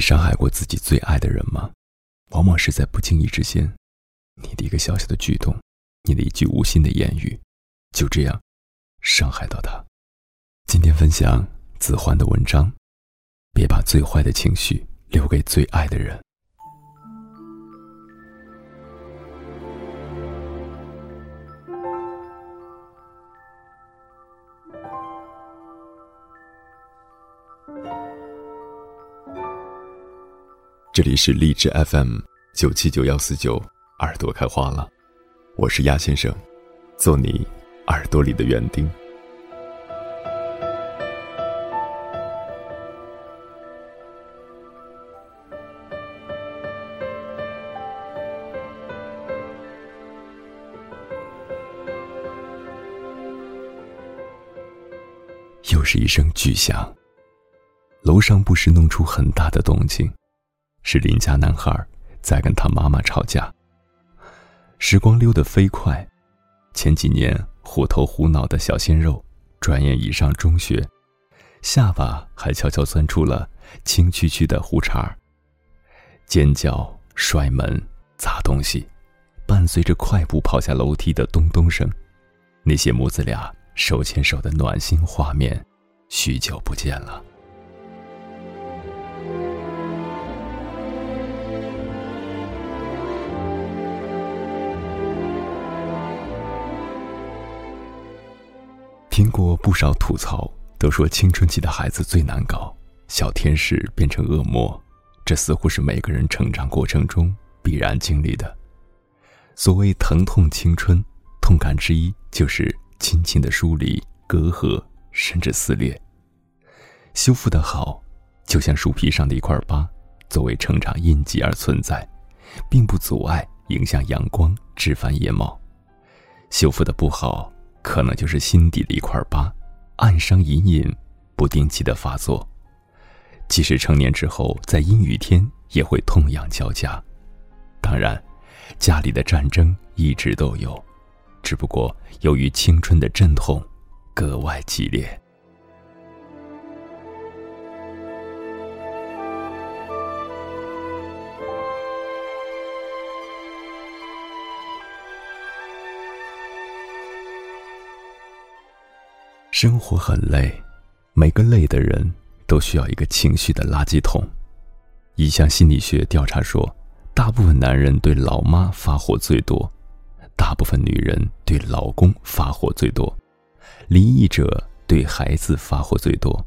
伤害过自己最爱的人吗？往往是在不经意之间，你的一个小小的举动，你的一句无心的言语，就这样伤害到他。今天分享子欢的文章，别把最坏的情绪留给最爱的人。这里是荔枝 FM 九七九幺四九，耳朵开花了，我是鸭先生，做你耳朵里的园丁。又是一声巨响，楼上不时弄出很大的动静。是邻家男孩在跟他妈妈吵架。时光溜得飞快，前几年虎头虎脑的小鲜肉，转眼已上中学，下巴还悄悄钻出了青区区的胡茬儿。尖叫、摔门、砸东西，伴随着快步跑下楼梯的咚咚声，那些母子俩手牵手的暖心画面，许久不见了。听过不少吐槽，都说青春期的孩子最难搞，小天使变成恶魔，这似乎是每个人成长过程中必然经历的。所谓疼痛青春，痛感之一就是亲情的疏离、隔阂，甚至撕裂。修复的好，就像树皮上的一块疤，作为成长印记而存在，并不阻碍影响阳光枝繁叶茂。修复的不好。可能就是心底的一块疤，暗伤隐隐，不定期的发作。即使成年之后，在阴雨天也会痛痒交加。当然，家里的战争一直都有，只不过由于青春的阵痛格外激烈。生活很累，每个累的人都需要一个情绪的垃圾桶。一项心理学调查说，大部分男人对老妈发火最多，大部分女人对老公发火最多，离异者对孩子发火最多，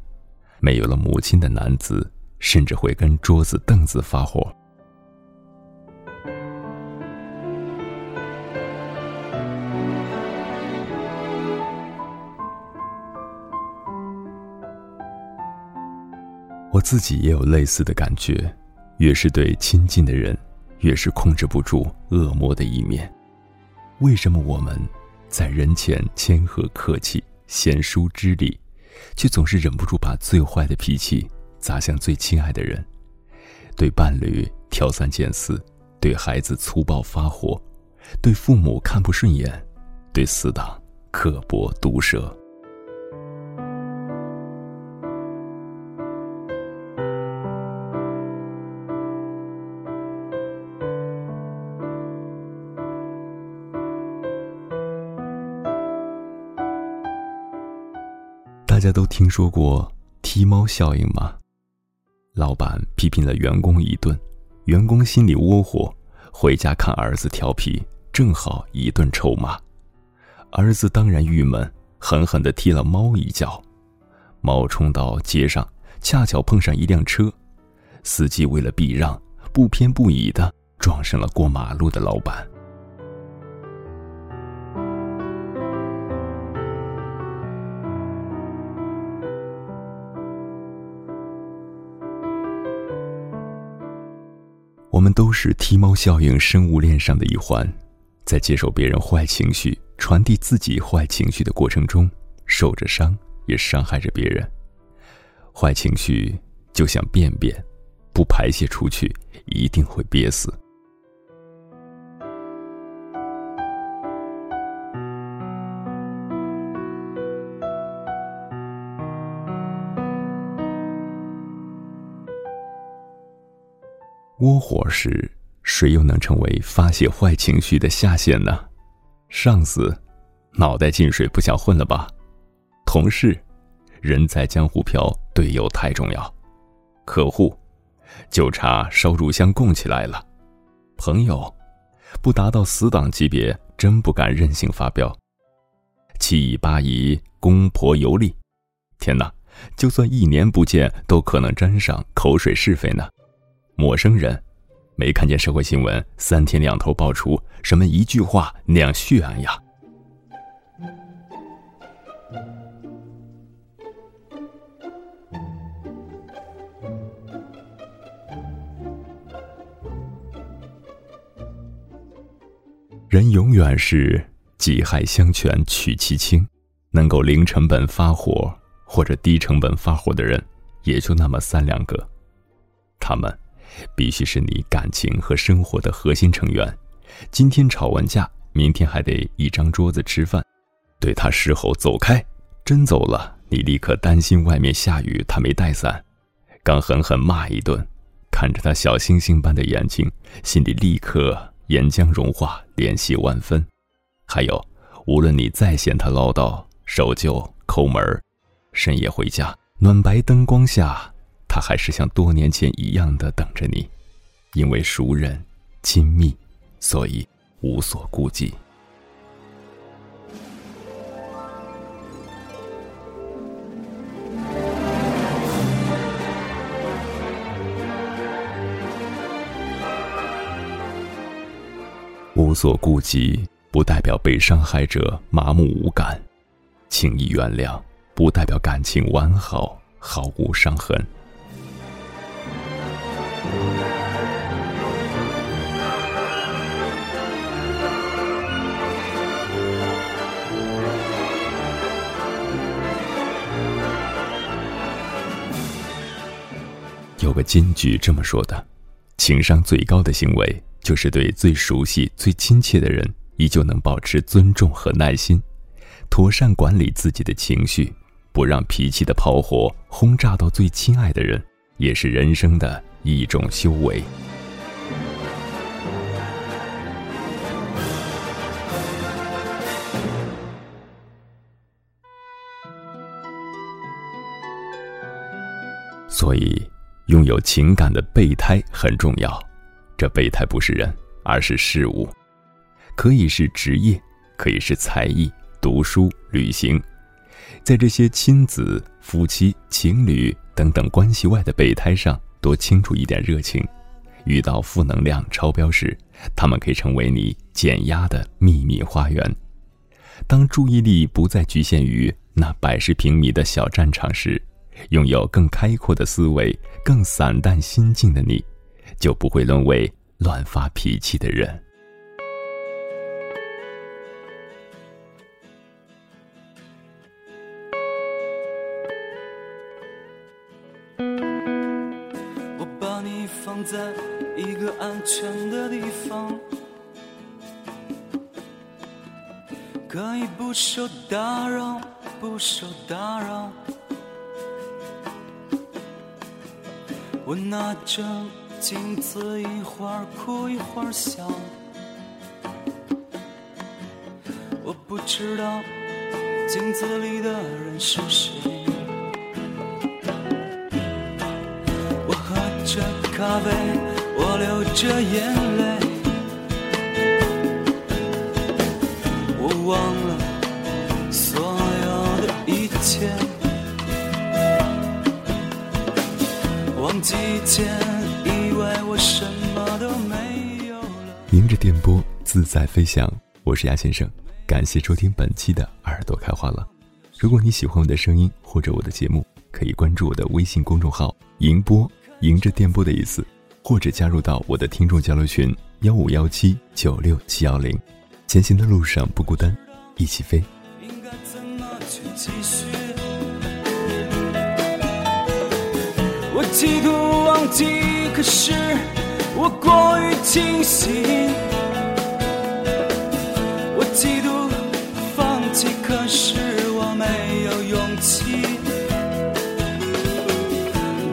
没有了母亲的男子甚至会跟桌子凳子发火。自己也有类似的感觉，越是对亲近的人，越是控制不住恶魔的一面。为什么我们在人前谦和客气、贤淑知礼，却总是忍不住把最坏的脾气砸向最亲爱的人？对伴侣挑三拣四，对孩子粗暴发火，对父母看不顺眼，对死党刻薄毒舌。大家都听说过踢猫效应吗？老板批评了员工一顿，员工心里窝火，回家看儿子调皮，正好一顿臭骂。儿子当然郁闷，狠狠地踢了猫一脚。猫冲到街上，恰巧碰上一辆车，司机为了避让，不偏不倚地撞上了过马路的老板。我们都是踢猫效应生物链上的一环，在接受别人坏情绪、传递自己坏情绪的过程中，受着伤，也伤害着别人。坏情绪就像便便，不排泄出去，一定会憋死。窝火时，谁又能成为发泄坏情绪的下线呢？上司，脑袋进水不想混了吧？同事，人在江湖飘，队友太重要。客户，就差烧乳香供起来了。朋友，不达到死党级别，真不敢任性发飙。七姨八姨，公婆游历，天哪！就算一年不见，都可能沾上口水是非呢。陌生人，没看见社会新闻三天两头爆出什么一句话那样血案呀？人永远是己亥相权取其轻，能够零成本发火或者低成本发火的人，也就那么三两个。他们必须是你感情和生活的核心成员。今天吵完架，明天还得一张桌子吃饭。对他事后走开，真走了，你立刻担心外面下雨，他没带伞，刚狠狠骂一顿，看着他小星星般的眼睛，心里立刻。岩浆融化，怜惜万分。还有，无论你再嫌他唠叨、守旧、抠门，深夜回家，暖白灯光下，他还是像多年前一样的等着你。因为熟人、亲密，所以无所顾忌。无所顾忌，不代表被伤害者麻木无感；轻易原谅，不代表感情完好，毫无伤痕。个金句这么说的：“情商最高的行为。”就是对最熟悉、最亲切的人，依旧能保持尊重和耐心，妥善管理自己的情绪，不让脾气的炮火轰炸到最亲爱的人，也是人生的一种修为。所以，拥有情感的备胎很重要。这备胎不是人，而是事物，可以是职业，可以是才艺、读书、旅行，在这些亲子、夫妻、情侣等等关系外的备胎上多倾注一点热情。遇到负能量超标时，他们可以成为你减压的秘密花园。当注意力不再局限于那百十平米的小战场时，拥有更开阔的思维、更散淡心境的你。就不会沦为乱发脾气的人。我把你放在一个安全的地方，可以不受打扰，不受打扰。我拿着。镜子一会儿哭一会儿笑，我不知道镜子里的人是谁。我喝着咖啡，我流着眼泪，季节，以为我什么都没有了。迎着电波自在飞翔，我是鸭先生，感谢收听本期的耳朵开花了。如果你喜欢我的声音或者我的节目，可以关注我的微信公众号“迎波”，迎着电波的意思，或者加入到我的听众交流群幺五幺七九六七幺零。前行的路上不孤单，一起飞。应该怎么去继续企图忘记，可是。我过于清醒，我企图放弃，可是我没有勇气。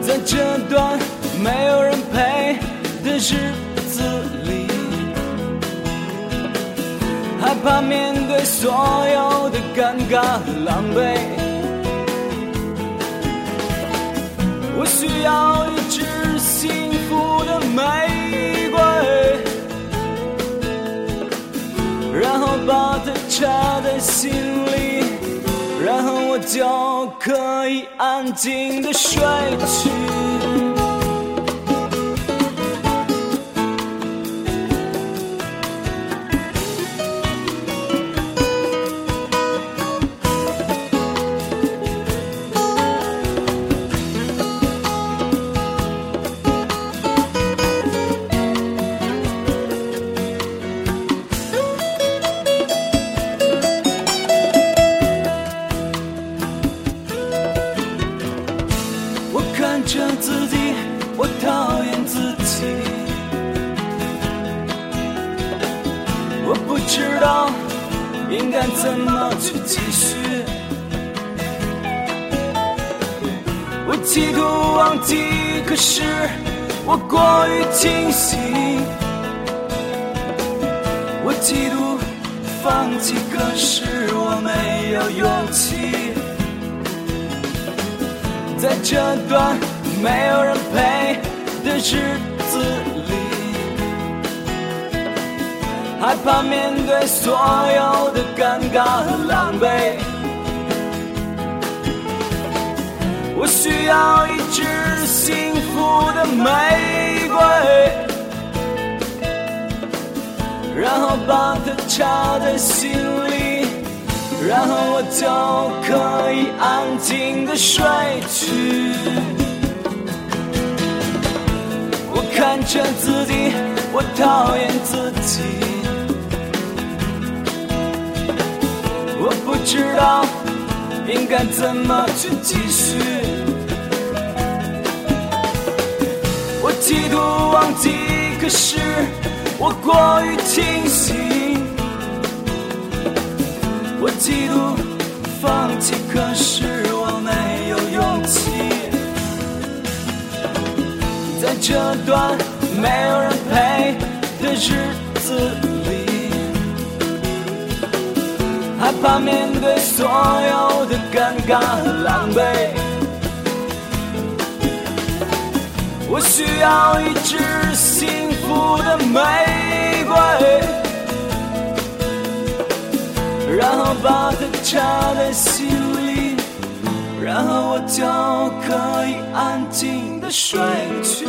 在这段没有人陪的日子里，害怕面对所有的尴尬和狼狈。需要一支幸福的玫瑰，然后把它插在心里，然后我就可以安静的睡去。我企图忘记，可是我过于清醒。我企图放弃，可是我没有勇气。在这段没有人陪的日子里，害怕面对所有的尴尬和狼狈。我需要一支幸福的玫瑰，然后把它插在心里。然后我就可以安静的睡去。我看着自己，我讨厌自己，我不知道应该怎么去继续。我企图忘记，可是我过于清醒。我企图放弃，可是我没有勇气。在这段没有人陪的日子害怕面对所有的尴尬和狼狈。我需要一支幸福的玫瑰。然后把它插在心里，然后我就可以安静的睡去。